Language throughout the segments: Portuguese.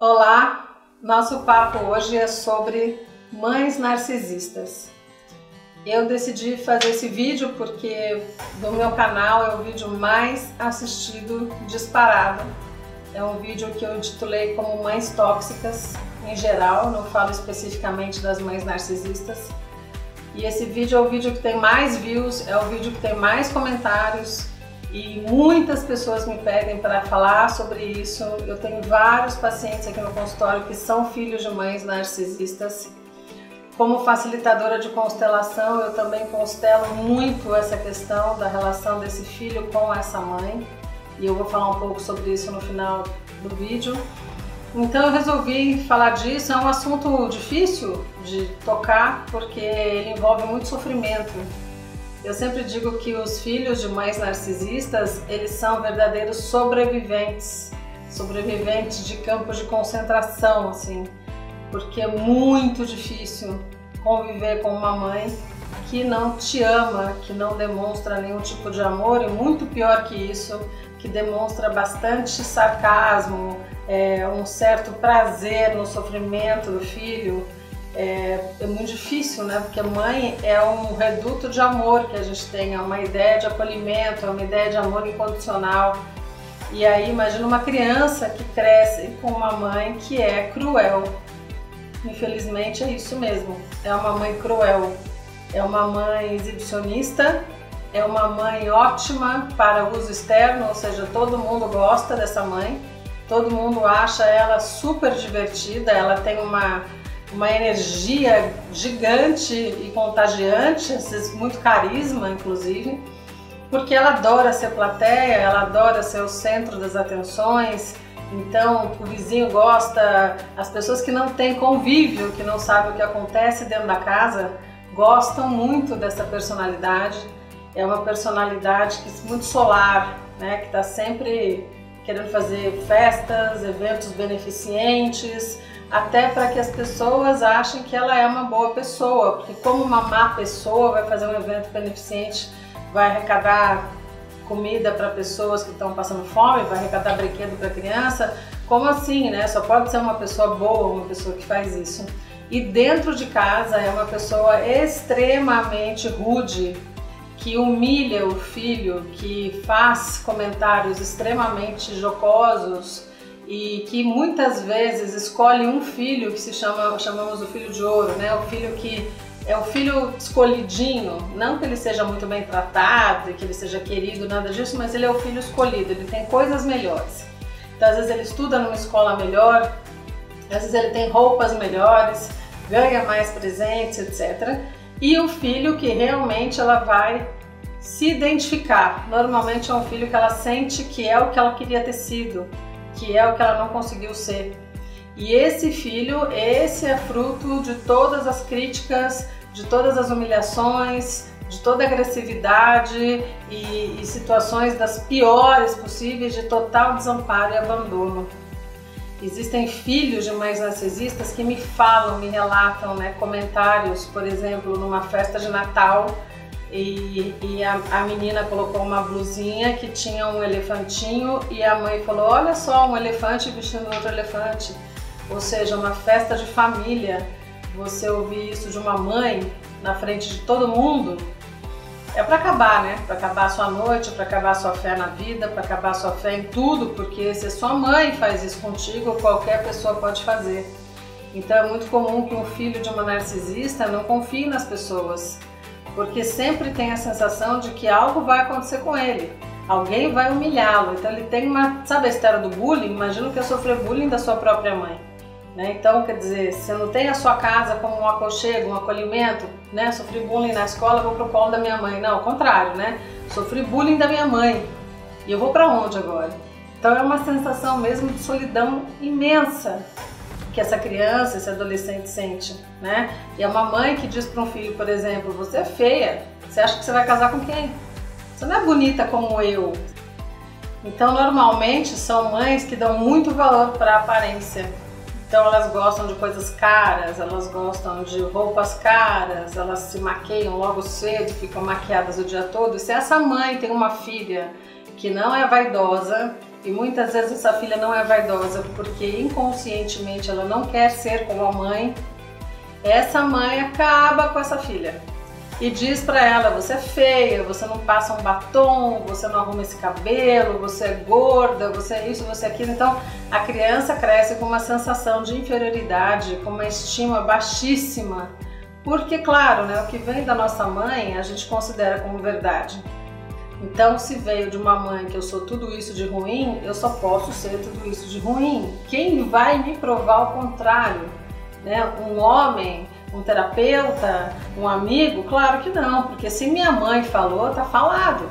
Olá, nosso papo hoje é sobre mães narcisistas. Eu decidi fazer esse vídeo porque do meu canal é o vídeo mais assistido disparado. É um vídeo que eu intitulei como Mães Tóxicas em geral, não falo especificamente das mães narcisistas. E esse vídeo é o vídeo que tem mais views, é o vídeo que tem mais comentários, e muitas pessoas me pedem para falar sobre isso. Eu tenho vários pacientes aqui no consultório que são filhos de mães narcisistas. Como facilitadora de constelação, eu também constelo muito essa questão da relação desse filho com essa mãe. E eu vou falar um pouco sobre isso no final do vídeo. Então eu resolvi falar disso. É um assunto difícil de tocar porque ele envolve muito sofrimento eu sempre digo que os filhos de mães narcisistas, eles são verdadeiros sobreviventes, sobreviventes de campos de concentração, assim, porque é muito difícil conviver com uma mãe que não te ama, que não demonstra nenhum tipo de amor e muito pior que isso, que demonstra bastante sarcasmo, é, um certo prazer no sofrimento do filho é, é, muito difícil, né? Porque mãe é um reduto de amor que a gente tem, é uma ideia de acolhimento, é uma ideia de amor incondicional. E aí imagina uma criança que cresce com uma mãe que é cruel. Infelizmente é isso mesmo, é uma mãe cruel, é uma mãe exibicionista, é uma mãe ótima para uso externo, ou seja, todo mundo gosta dessa mãe, todo mundo acha ela super divertida, ela tem uma uma energia gigante e contagiante, muito carisma, inclusive, porque ela adora ser plateia, ela adora ser o centro das atenções. Então, o vizinho gosta, as pessoas que não têm convívio, que não sabem o que acontece dentro da casa, gostam muito dessa personalidade. É uma personalidade que muito solar, né, que está sempre querendo fazer festas, eventos beneficentes, até para que as pessoas achem que ela é uma boa pessoa, porque como uma má pessoa vai fazer um evento beneficente, vai arrecadar comida para pessoas que estão passando fome, vai arrecadar brinquedo para criança, como assim, né? Só pode ser uma pessoa boa, uma pessoa que faz isso. E dentro de casa é uma pessoa extremamente rude, que humilha o filho, que faz comentários extremamente jocosos, e que muitas vezes escolhe um filho que se chama, chamamos o filho de ouro, né? O filho que é o filho escolhidinho, não que ele seja muito bem tratado, que ele seja querido, nada disso, mas ele é o filho escolhido, ele tem coisas melhores. Então, às vezes ele estuda numa escola melhor, às vezes ele tem roupas melhores, ganha mais presentes, etc. E o filho que realmente ela vai se identificar. Normalmente é um filho que ela sente que é o que ela queria ter sido, que é o que ela não conseguiu ser. E esse filho, esse é fruto de todas as críticas, de todas as humilhações, de toda agressividade e, e, situações das piores possíveis de total desamparo e abandono. Existem filhos de mães narcisistas que me falam, me relatam né, comentários, por exemplo, numa festa de Natal, e, e a, a, menina colocou uma blusinha que tinha um elefantinho e a mãe falou: Olha só, um elefante vestindo outro elefante. Ou seja, uma festa de família. Você ouvir isso de uma mãe na frente de todo mundo é para acabar, né? Para acabar a sua noite, para acabar a sua fé na vida, para acabar a sua fé em tudo, porque se a sua mãe faz isso contigo, qualquer pessoa pode fazer. Então é muito comum que um filho de uma narcisista não confie nas pessoas porque sempre tem a sensação de que algo vai acontecer com ele. Alguém vai humilhá-lo. Então ele tem uma, sabe a história do bullying? Imagina que é sofrer bullying da sua própria mãe. Né? Então, quer dizer, você não tem a sua casa como um aconchego, um acolhimento, né? Sofri bullying na escola, vou pro colo da minha mãe. Não, ao contrário, né? Sofri bullying da minha mãe. E eu vou para onde agora? Então é uma sensação mesmo de solidão imensa que essa criança, esse adolescente sente, né? E é uma mãe que diz para um filho, por exemplo, você é feia, você acha que você vai casar com quem? Você não é bonita como eu. Então, normalmente são mães que dão muito valor para a aparência. Então, elas gostam de coisas caras, elas gostam de roupas caras, elas se maqueiam logo cedo, ficam maquiadas o dia todo. E se essa mãe tem uma filha que não é vaidosa, e muitas vezes essa filha não é vaidosa porque inconscientemente ela não quer ser como a mãe, essa mãe acaba com essa filha e diz para ela: você é feia, você não passa um batom, você não arruma esse cabelo, você é gorda, você é isso, você é aquilo. Então a criança cresce com uma sensação de inferioridade, com uma estima baixíssima, porque, claro, né, o que vem da nossa mãe a gente considera como verdade. Então, se veio de uma mãe que eu sou tudo isso de ruim, eu só posso ser tudo isso de ruim. Quem vai me provar o contrário? Né? Um homem um terapeuta, um amigo? Claro que não, porque se minha mãe falou, tá falado.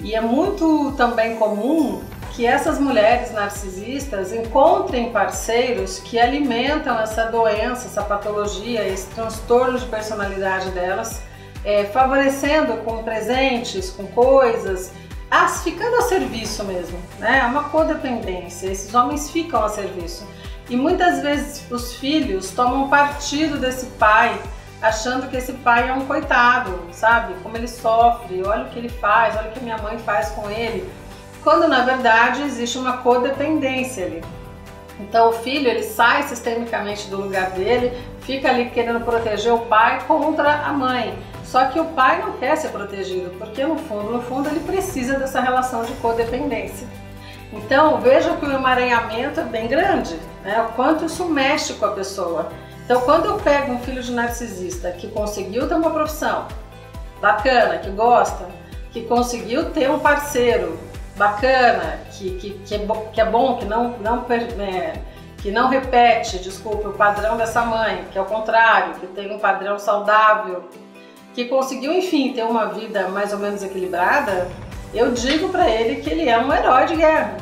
E é muito também comum que essas mulheres narcisistas encontrem parceiros que alimentam essa doença, essa patologia, esse transtorno de personalidade delas, é, favorecendo com presentes, com coisas, as, ficando a serviço mesmo, né? É uma codependência, esses homens ficam a serviço. E muitas vezes os filhos tomam partido desse pai, achando que esse pai é um coitado, sabe? Como ele sofre, olha o que ele faz, olha o que minha mãe faz com ele. Quando na verdade existe uma codependência ali. Então o filho ele sai sistemicamente do lugar dele, fica ali querendo proteger o pai contra a mãe. Só que o pai não quer ser protegido, porque no fundo, no fundo ele precisa dessa relação de codependência. Então veja que o emaranhamento é bem grande, né? o quanto isso mexe com a pessoa. Então quando eu pego um filho de narcisista que conseguiu ter uma profissão bacana, que gosta, que conseguiu ter um parceiro bacana, que, que, que, é, bo que é bom, que não, não, é, que não repete, desculpe, o padrão dessa mãe, que é o contrário, que tem um padrão saudável, que conseguiu, enfim, ter uma vida mais ou menos equilibrada, eu digo para ele que ele é um herói de guerra,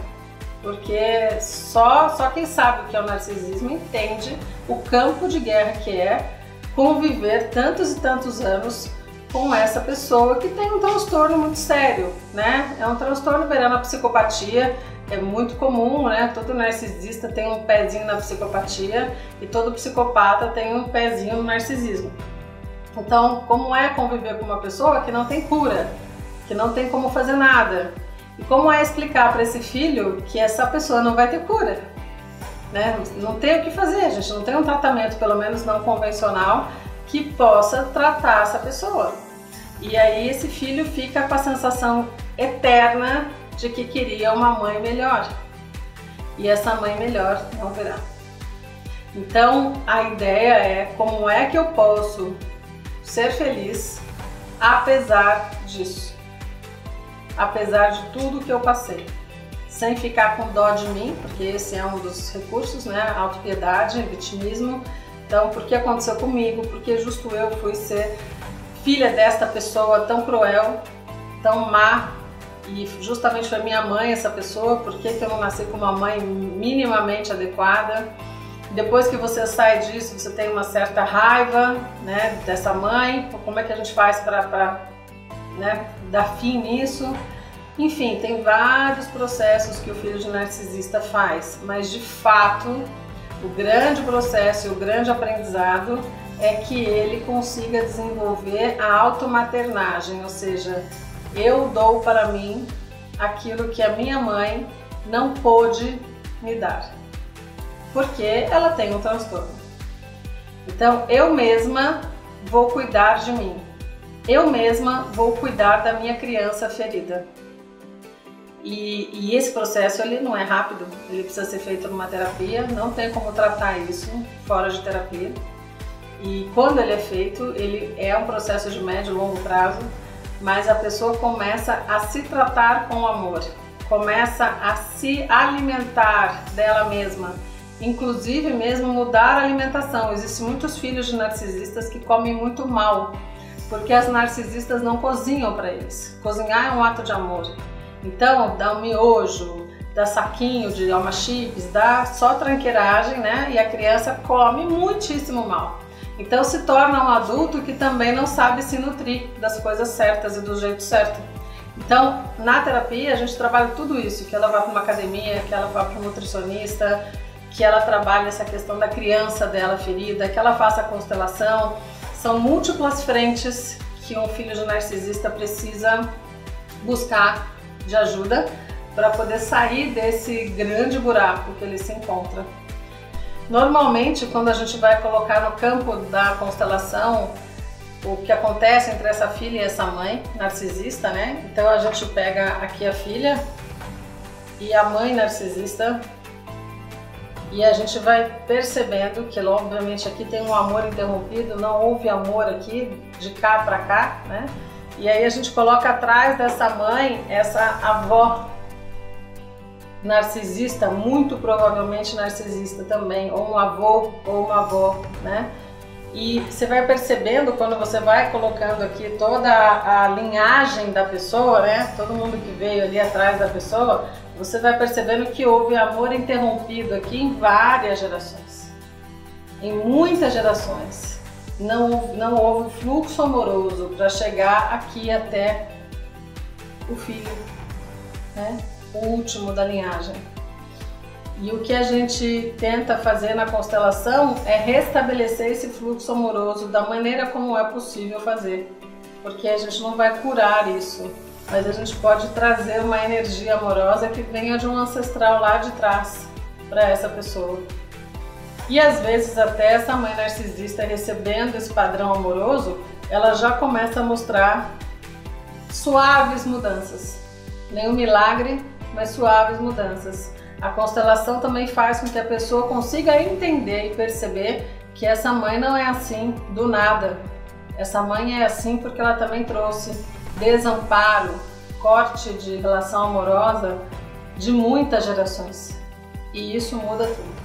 porque só, só quem sabe o que é o narcisismo entende o campo de guerra que é conviver tantos e tantos anos com essa pessoa que tem um transtorno muito sério, né? É um transtorno beirando a psicopatia, é muito comum, né? Todo narcisista tem um pezinho na psicopatia e todo psicopata tem um pezinho no narcisismo. Então, como é conviver com uma pessoa que não tem cura? que não tem como fazer nada. E como é explicar para esse filho que essa pessoa não vai ter cura? Né? Não tem o que fazer, gente não tem um tratamento, pelo menos não convencional, que possa tratar essa pessoa. E aí esse filho fica com a sensação eterna de que queria uma mãe melhor. E essa mãe melhor não virá. Então a ideia é como é que eu posso ser feliz apesar disso apesar de tudo que eu passei. Sem ficar com dó de mim, porque esse é um dos recursos, né? Autopiedade, vitimismo. Então, por que aconteceu comigo? Porque justo eu fui ser filha desta pessoa tão cruel, tão má, e justamente foi minha mãe essa pessoa, por que, que eu não nasci com uma mãe minimamente adequada? Depois que você sai disso, você tem uma certa raiva né, dessa mãe, como é que a gente faz para né, dar fim nisso. Enfim, tem vários processos que o filho de narcisista faz, mas de fato o grande processo e o grande aprendizado é que ele consiga desenvolver a automaternagem, ou seja, eu dou para mim aquilo que a minha mãe não pôde me dar, porque ela tem um transtorno. Então eu mesma vou cuidar de mim, eu mesma vou cuidar da minha criança ferida. E, e, esse processo ele não é rápido, ele precisa ser feito numa terapia, não tem como tratar isso fora de terapia. E quando ele é feito, ele é um processo de médio e longo prazo, mas a pessoa começa a se tratar com amor, começa a se alimentar dela mesma, inclusive mesmo mudar a alimentação. Existem muitos filhos de narcisistas que comem muito mal porque as narcisistas não cozinham para eles. Cozinhar é um ato de amor. Então, dá um miojo, dá saquinho de alma chips, dá só tranqueiragem, né? E a criança come muitíssimo mal. Então se torna um adulto que também não sabe se nutrir das coisas certas e do jeito certo. Então, na terapia, a gente trabalha tudo isso, que ela vá para uma academia, que ela vá para um nutricionista, que ela trabalhe essa questão da criança dela ferida, que ela faça a constelação, são múltiplas frentes que um filho de narcisista precisa buscar de ajuda para poder sair desse grande buraco que ele se encontra. Normalmente, quando a gente vai colocar no campo da constelação o que acontece entre essa filha e essa mãe narcisista, né? Então a gente pega aqui a filha e a mãe narcisista e a gente vai percebendo que, obviamente, aqui tem um amor interrompido, não houve amor aqui de cá para cá, né? E aí a gente coloca atrás dessa mãe essa avó narcisista, muito provavelmente narcisista também, ou um avô ou uma avó, né? E você vai percebendo quando você vai colocando aqui toda a, linhagem da pessoa, né? Todo mundo que veio ali atrás da pessoa, você vai percebendo que houve amor interrompido aqui em várias gerações. Em muitas gerações. Não, não houve fluxo amoroso para chegar aqui até o filho, né? O último da linhagem. E o que a gente tenta fazer na constelação é restabelecer esse fluxo amoroso da maneira como é possível fazer. Porque a gente não vai curar isso, mas a gente pode trazer uma energia amorosa que venha de um ancestral lá de trás para essa pessoa. E às vezes até essa mãe narcisista recebendo esse padrão amoroso, ela já começa a mostrar suaves mudanças. Nenhum milagre, mas suaves mudanças. A constelação também faz com que a pessoa consiga entender e perceber que essa mãe não é assim do nada. Essa mãe é assim porque ela também trouxe desamparo, corte de relação amorosa de muitas gerações. E isso muda tudo.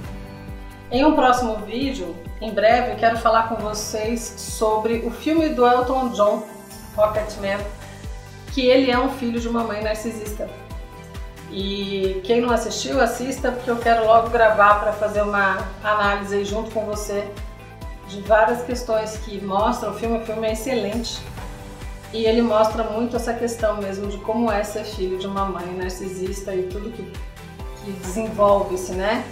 Em um próximo vídeo, em breve, quero falar com vocês sobre o filme do Elton John, Rocketman, que ele é um filho de uma mãe narcisista. E quem não assistiu, assista, porque eu quero logo gravar para fazer uma análise junto com você de várias questões que mostram. O filme, o filme é excelente e ele mostra muito essa questão mesmo de como é ser filho de uma mãe narcisista e tudo que, que desenvolve-se, né?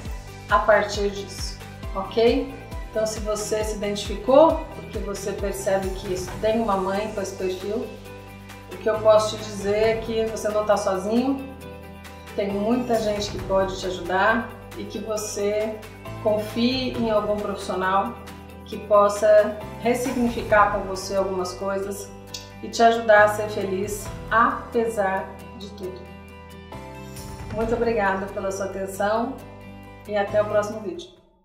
A partir disso, ok? Então, se você se identificou, porque você percebe que tem uma mãe com esse perfil, o que eu posso te dizer é que você não está sozinho, tem muita gente que pode te ajudar e que você confie em algum profissional que possa ressignificar com você algumas coisas e te ajudar a ser feliz apesar de tudo. Muito obrigada pela sua atenção e até o próximo vídeo.